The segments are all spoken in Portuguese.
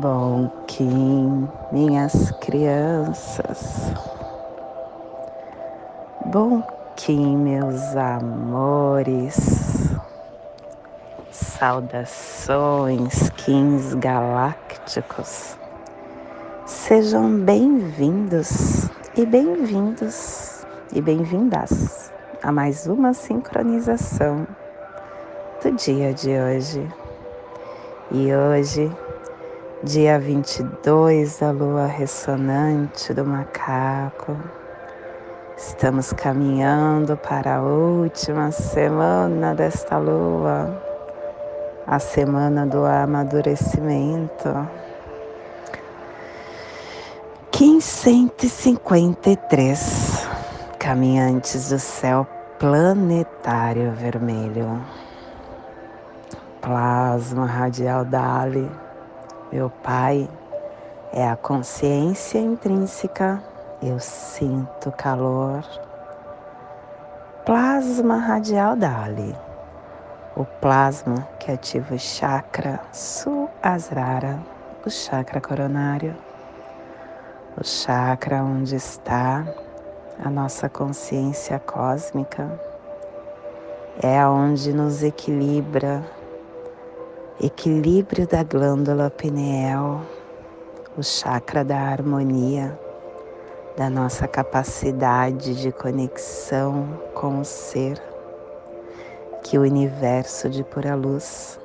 Bom Kim, minhas crianças. Bom Kim, meus amores. Saudações, Kings galácticos. Sejam bem-vindos e bem-vindos e bem-vindas a mais uma sincronização do dia de hoje. E hoje dia 22 da lua ressonante do macaco. Estamos caminhando para a última semana desta lua, a semana do amadurecimento. 1553 caminhantes do céu planetário vermelho. Plasma radial Dali meu Pai é a consciência intrínseca, eu sinto calor. Plasma radial Dali, o plasma que ativa o chakra Suasrara, o chakra coronário, o chakra onde está a nossa consciência cósmica, é onde nos equilibra equilíbrio da glândula pineal, o chakra da harmonia, da nossa capacidade de conexão com o ser, que o universo de pura luz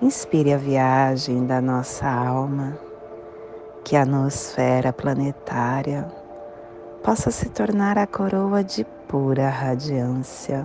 inspire a viagem da nossa alma, que a nosfera planetária possa se tornar a coroa de pura radiância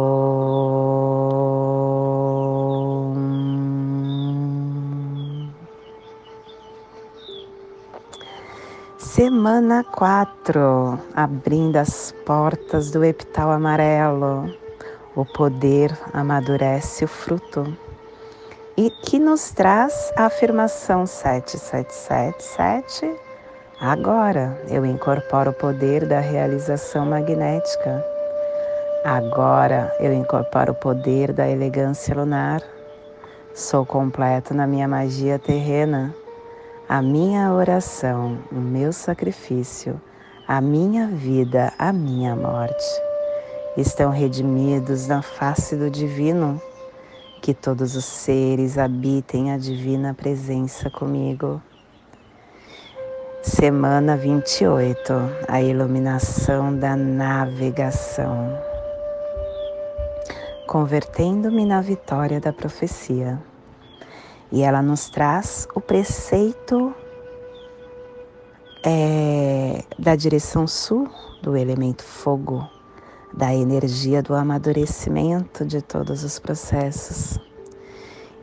Semana 4, abrindo as portas do epital amarelo. O poder amadurece o fruto. E que nos traz a afirmação 7777. Agora eu incorporo o poder da realização magnética. Agora eu incorporo o poder da elegância lunar. Sou completo na minha magia terrena a minha oração, o meu sacrifício, a minha vida, a minha morte estão redimidos na face do Divino. Que todos os seres habitem a divina presença comigo. Semana 28 A iluminação da navegação. Convertendo-me na vitória da profecia. E ela nos traz o preceito é, da direção sul do elemento fogo, da energia do amadurecimento de todos os processos.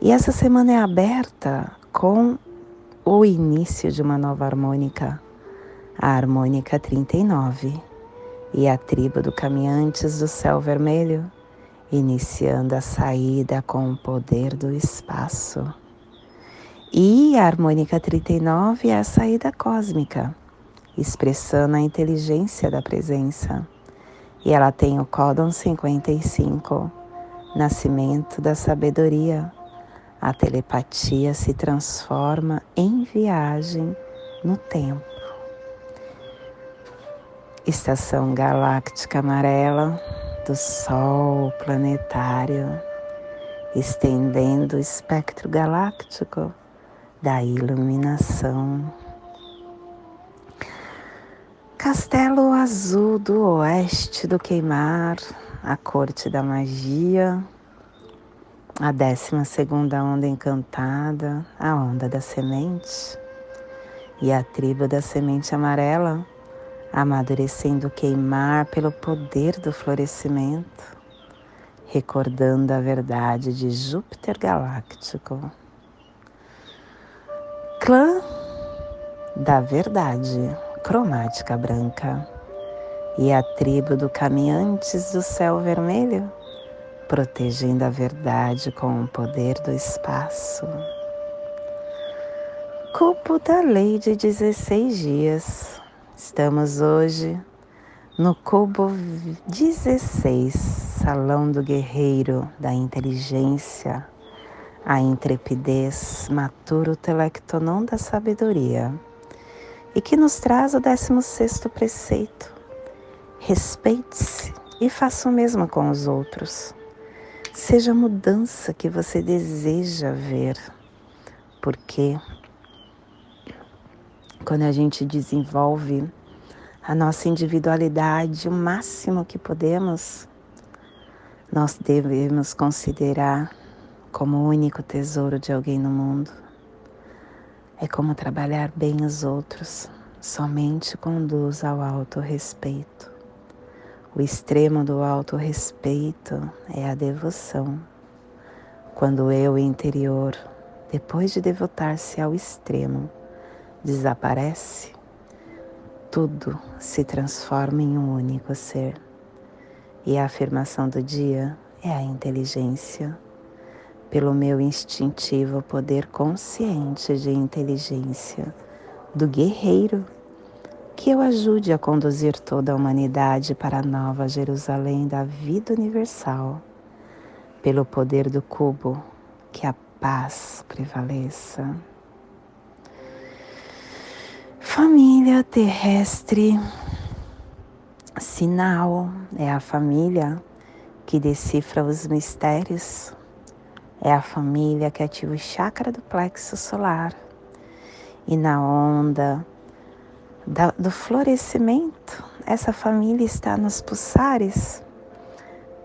E essa semana é aberta com o início de uma nova harmônica, a harmônica 39, e a tribo do Caminhantes do Céu Vermelho, iniciando a saída com o poder do espaço. E a harmônica 39 é a saída cósmica, expressando a inteligência da presença. E ela tem o códon 55, nascimento da sabedoria. A telepatia se transforma em viagem no tempo. Estação galáctica amarela do Sol planetário, estendendo o espectro galáctico da iluminação. Castelo Azul do Oeste do Queimar, a Corte da Magia, a décima segunda onda encantada, a onda da semente e a tribo da semente amarela, amadurecendo queimar pelo poder do florescimento, recordando a verdade de Júpiter galáctico clã da verdade, cromática branca, e a tribo do Caminhantes do Céu Vermelho, protegendo a verdade com o poder do espaço. Cupo da Lei de 16 Dias. Estamos hoje no cubo 16, Salão do Guerreiro da Inteligência, a intrepidez, maturo telectonon da sabedoria, e que nos traz o 16 preceito. Respeite-se e faça o mesmo com os outros. Seja a mudança que você deseja ver, porque quando a gente desenvolve a nossa individualidade o máximo que podemos, nós devemos considerar como o único tesouro de alguém no mundo. É como trabalhar bem os outros, somente conduz ao autorrespeito. O extremo do autorrespeito é a devoção. Quando o eu interior, depois de devotar-se ao extremo, desaparece, tudo se transforma em um único ser. E a afirmação do dia é a inteligência, pelo meu instintivo poder consciente de inteligência do guerreiro, que eu ajude a conduzir toda a humanidade para a nova Jerusalém da vida universal, pelo poder do cubo, que a paz prevaleça. Família terrestre, sinal é a família que decifra os mistérios, é a família que ativa o chakra do plexo solar. E na onda da, do florescimento, essa família está nos pulsares.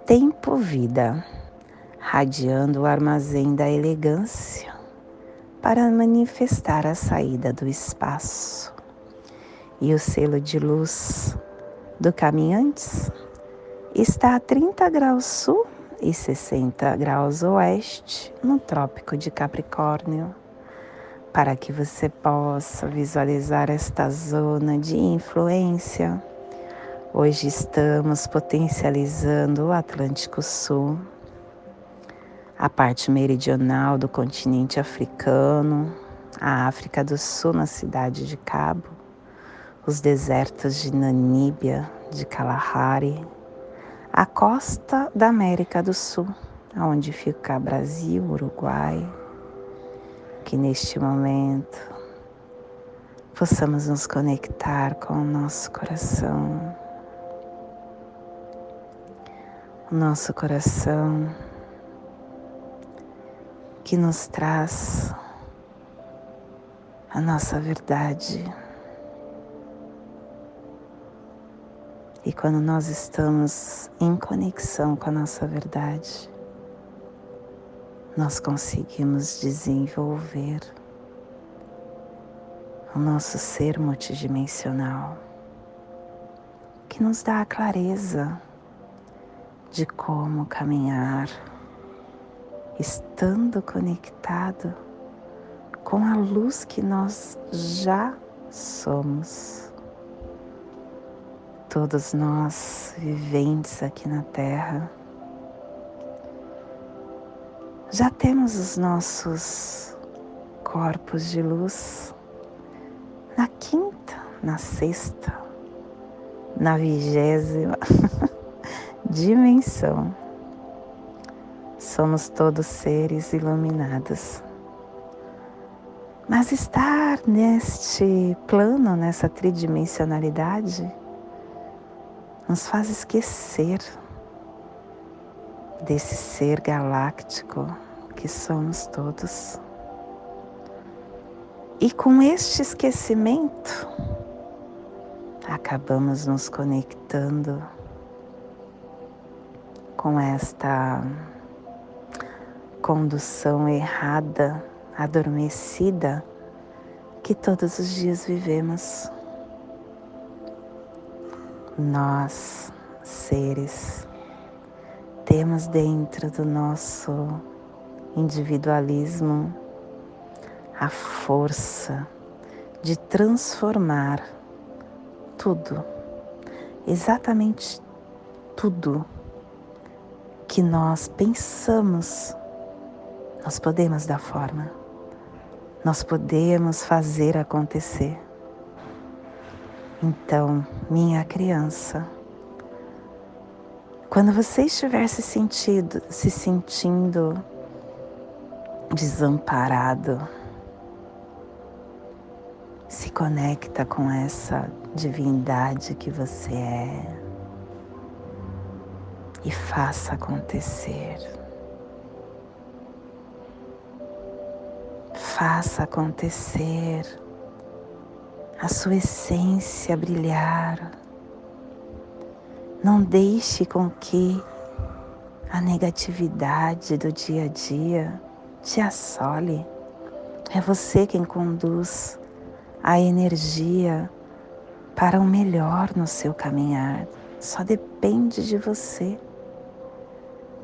Tempo-vida, radiando o armazém da elegância para manifestar a saída do espaço. E o selo de luz do Caminhantes está a 30 graus sul e 60 graus oeste no Trópico de Capricórnio, para que você possa visualizar esta zona de influência. Hoje estamos potencializando o Atlântico Sul, a parte meridional do continente africano, a África do Sul na cidade de Cabo, os desertos de Namíbia, de Kalahari, a costa da América do Sul, onde fica Brasil, Uruguai, que neste momento possamos nos conectar com o nosso coração. O nosso coração que nos traz a nossa verdade. E quando nós estamos em conexão com a nossa verdade, nós conseguimos desenvolver o nosso ser multidimensional, que nos dá a clareza de como caminhar, estando conectado com a luz que nós já somos todos nós viventes aqui na Terra, já temos os nossos corpos de luz na quinta, na sexta, na vigésima dimensão. Somos todos seres iluminados. Mas estar neste plano, nessa tridimensionalidade, nos faz esquecer desse ser galáctico que somos todos. E com este esquecimento, acabamos nos conectando com esta condução errada, adormecida que todos os dias vivemos nós, seres, temos dentro do nosso individualismo a força de transformar tudo exatamente tudo que nós pensamos, nós podemos dar forma, nós podemos fazer acontecer. Então, minha criança, quando você estiver se, sentido, se sentindo desamparado, se conecta com essa divindade que você é e faça acontecer. Faça acontecer a sua essência brilhar. Não deixe com que a negatividade do dia a dia te assole. É você quem conduz a energia para o melhor no seu caminhar. Só depende de você.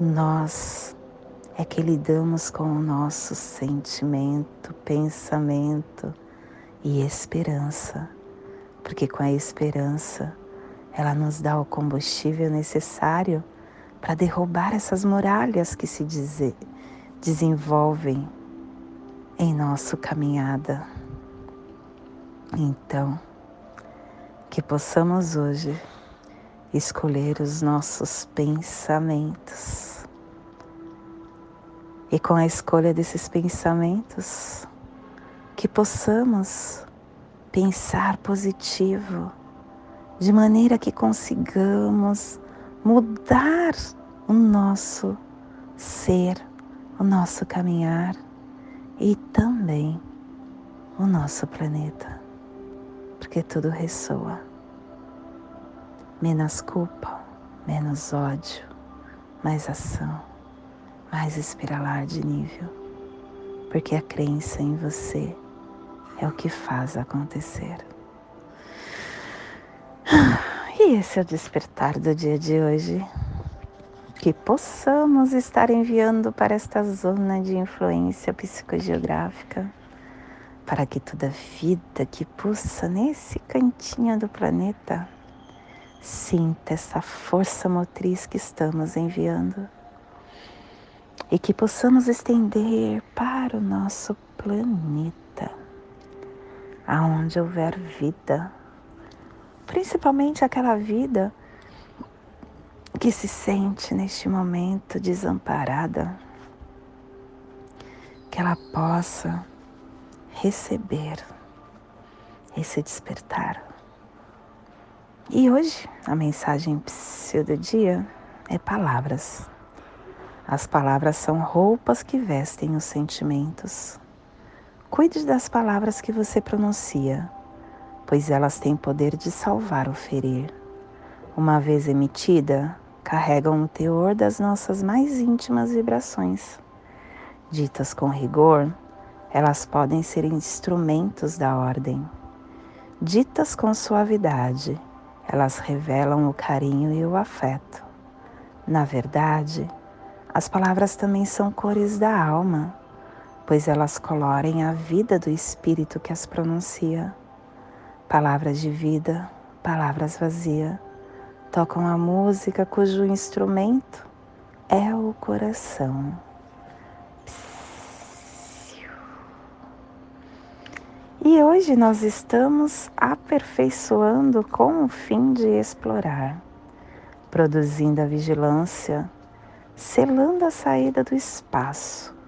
Nós é que lidamos com o nosso sentimento, pensamento e esperança, porque com a esperança ela nos dá o combustível necessário para derrubar essas muralhas que se desenvolvem em nossa caminhada. Então, que possamos hoje escolher os nossos pensamentos. E com a escolha desses pensamentos, que possamos pensar positivo, de maneira que consigamos mudar o nosso ser, o nosso caminhar e também o nosso planeta, porque tudo ressoa. Menos culpa, menos ódio, mais ação, mais espiralar de nível, porque a crença em você é o que faz acontecer. E esse é o despertar do dia de hoje. Que possamos estar enviando para esta zona de influência psicogeográfica, para que toda vida que pulsa nesse cantinho do planeta Sinta essa força motriz que estamos enviando e que possamos estender para o nosso planeta, aonde houver vida, principalmente aquela vida que se sente neste momento desamparada, que ela possa receber esse despertar e hoje a mensagem do dia é palavras. As palavras são roupas que vestem os sentimentos. Cuide das palavras que você pronuncia, pois elas têm poder de salvar ou ferir. Uma vez emitida, carregam o teor das nossas mais íntimas vibrações. Ditas com rigor, elas podem ser instrumentos da ordem. Ditas com suavidade, elas revelam o carinho e o afeto. Na verdade, as palavras também são cores da alma, pois elas colorem a vida do espírito que as pronuncia. Palavras de vida, palavras vazias, tocam a música cujo instrumento é o coração. E hoje nós estamos aperfeiçoando com o fim de explorar, produzindo a vigilância, selando a saída do espaço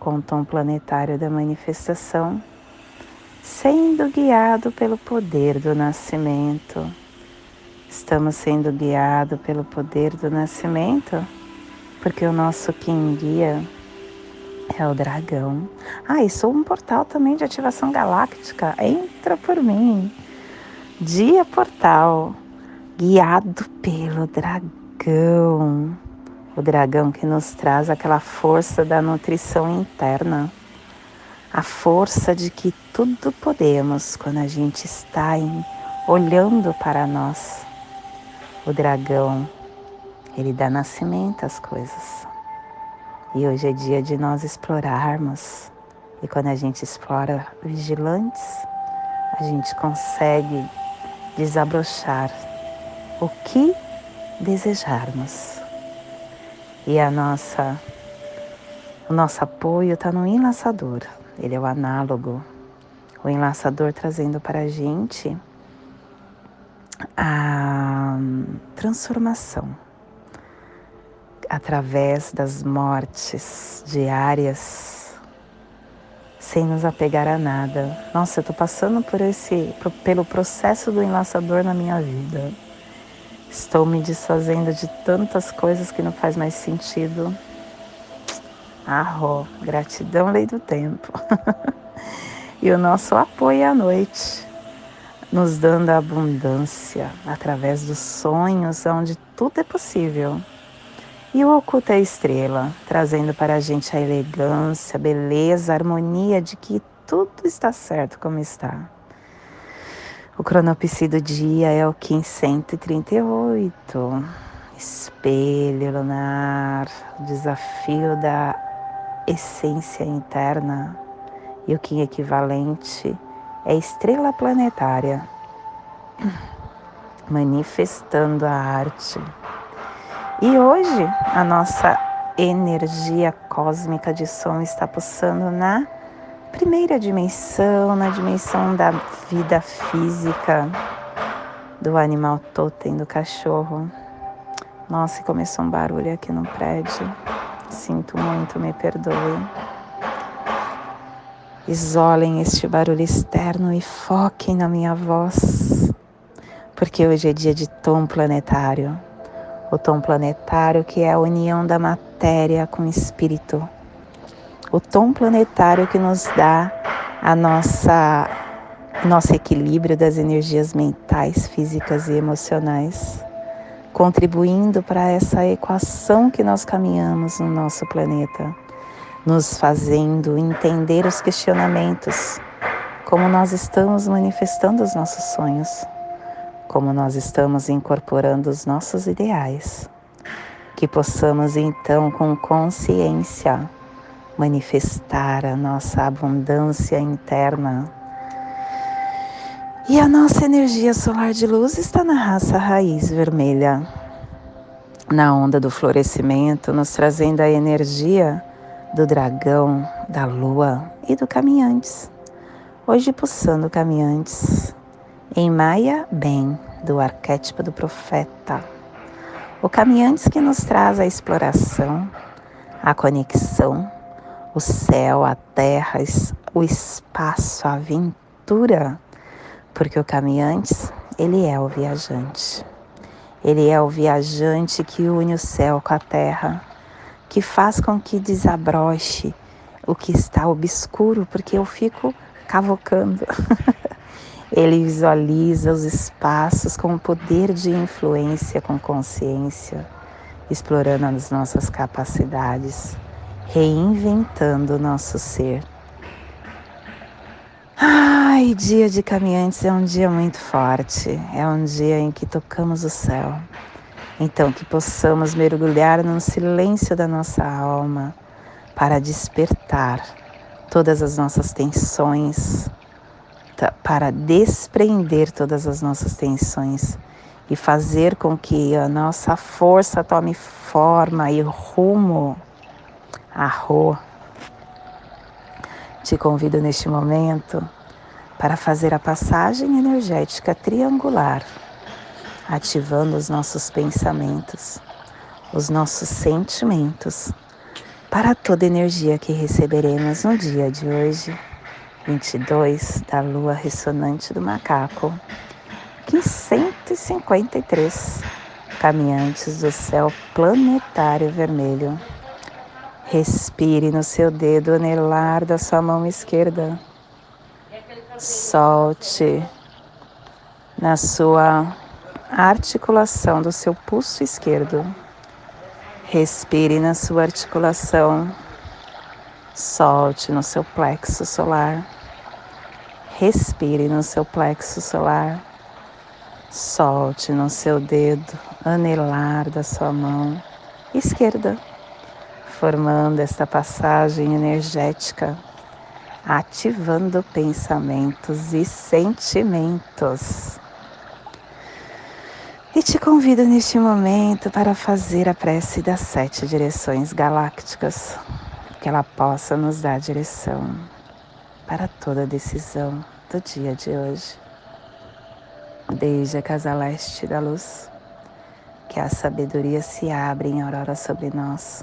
com o tom planetário da manifestação, sendo guiado pelo poder do nascimento. Estamos sendo guiados pelo poder do nascimento porque o nosso quem guia é o dragão. Ah, e sou um portal também de ativação galáctica. Entra por mim. Dia Portal, guiado pelo dragão. O dragão que nos traz aquela força da nutrição interna. A força de que tudo podemos quando a gente está em, olhando para nós. O dragão, ele dá nascimento às coisas. E hoje é dia de nós explorarmos. E quando a gente explora vigilantes, a gente consegue desabrochar o que desejarmos. E a nossa, o nosso apoio está no enlaçador, ele é o análogo. O enlaçador trazendo para a gente a transformação através das mortes diárias, sem nos apegar a nada. Nossa, eu estou passando por esse, pelo processo do enlaçador na minha vida. Estou me desfazendo de tantas coisas que não faz mais sentido. Arro, gratidão, lei do tempo. e o nosso apoio à noite, nos dando abundância através dos sonhos, onde tudo é possível. E o oculto é a estrela, trazendo para a gente a elegância, a beleza, a harmonia de que tudo está certo como está. O cronopsi do dia é o 1538. Espelho lunar, desafio da essência interna. E o Kim equivalente é estrela planetária, manifestando a arte e hoje a nossa energia cósmica de som está pulsando na primeira dimensão, na dimensão da vida física do animal totem, do cachorro. Nossa, começou um barulho aqui no prédio. Sinto muito, me perdoe. Isolem este barulho externo e foquem na minha voz, porque hoje é dia de tom planetário o tom planetário, que é a união da matéria com o espírito. O tom planetário que nos dá a nossa nosso equilíbrio das energias mentais, físicas e emocionais, contribuindo para essa equação que nós caminhamos no nosso planeta, nos fazendo entender os questionamentos, como nós estamos manifestando os nossos sonhos como nós estamos incorporando os nossos ideais, que possamos então, com consciência, manifestar a nossa abundância interna. E a nossa energia solar de luz está na raça raiz vermelha, na onda do florescimento, nos trazendo a energia do dragão, da lua e do caminhantes. Hoje pulsando caminhantes em Maia, bem, do arquétipo do profeta. O caminhante que nos traz a exploração, a conexão, o céu, a terra, o espaço, a aventura, porque o caminhante, ele é o viajante. Ele é o viajante que une o céu com a terra, que faz com que desabroche o que está obscuro, porque eu fico cavocando. Ele visualiza os espaços com o poder de influência, com consciência, explorando as nossas capacidades, reinventando o nosso ser. Ai, dia de caminhantes é um dia muito forte, é um dia em que tocamos o céu. Então, que possamos mergulhar no silêncio da nossa alma para despertar todas as nossas tensões, para desprender todas as nossas tensões e fazer com que a nossa força tome forma e rumo rua. Te convido neste momento para fazer a passagem energética triangular, ativando os nossos pensamentos, os nossos sentimentos, para toda energia que receberemos no dia de hoje 22 da lua ressonante do macaco, que 153 caminhantes do céu planetário vermelho. Respire no seu dedo anelar da sua mão esquerda. Solte na sua articulação do seu pulso esquerdo. Respire na sua articulação Solte no seu plexo solar. Respire no seu plexo solar. Solte no seu dedo anelar da sua mão esquerda, formando esta passagem energética, ativando pensamentos e sentimentos. E te convido neste momento para fazer a prece das sete direções galácticas, que ela possa nos dar direção para toda decisão do dia de hoje. Desde a casa leste da luz, que a sabedoria se abra em aurora sobre nós,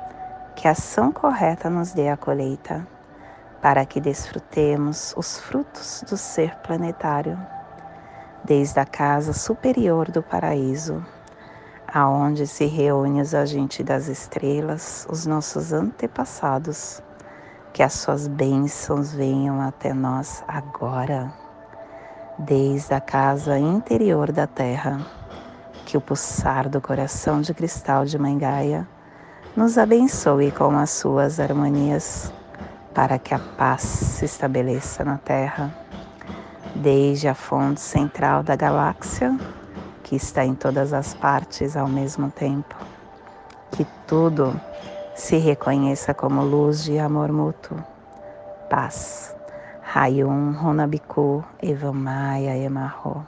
que a ação correta nos dê a colheita, para que desfrutemos os frutos do ser planetário, desde a casa superior do paraíso, aonde se reúne os agentes das estrelas, os nossos antepassados, que as suas bênçãos venham até nós agora, desde a casa interior da terra que o pulsar do coração de cristal de Mãe Gaia nos abençoe com as suas harmonias, para que a paz se estabeleça na Terra, desde a fonte central da galáxia, que está em todas as partes ao mesmo tempo. Que tudo se reconheça como luz de amor mútuo, paz. Rayum Runabiku Evamaya Emarro.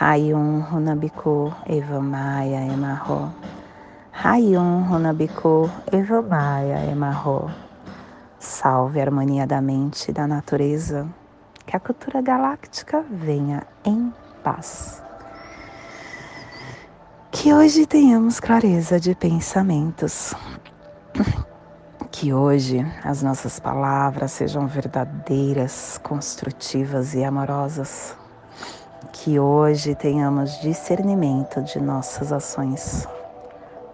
Hayum Runabiku Evamaya Emarro. Hayum Runabiku Evamaya Emarro. Salve a harmonia da mente e da natureza. Que a cultura galáctica venha em paz. Que hoje tenhamos clareza de pensamentos. Que hoje as nossas palavras sejam verdadeiras, construtivas e amorosas que hoje tenhamos discernimento de nossas ações,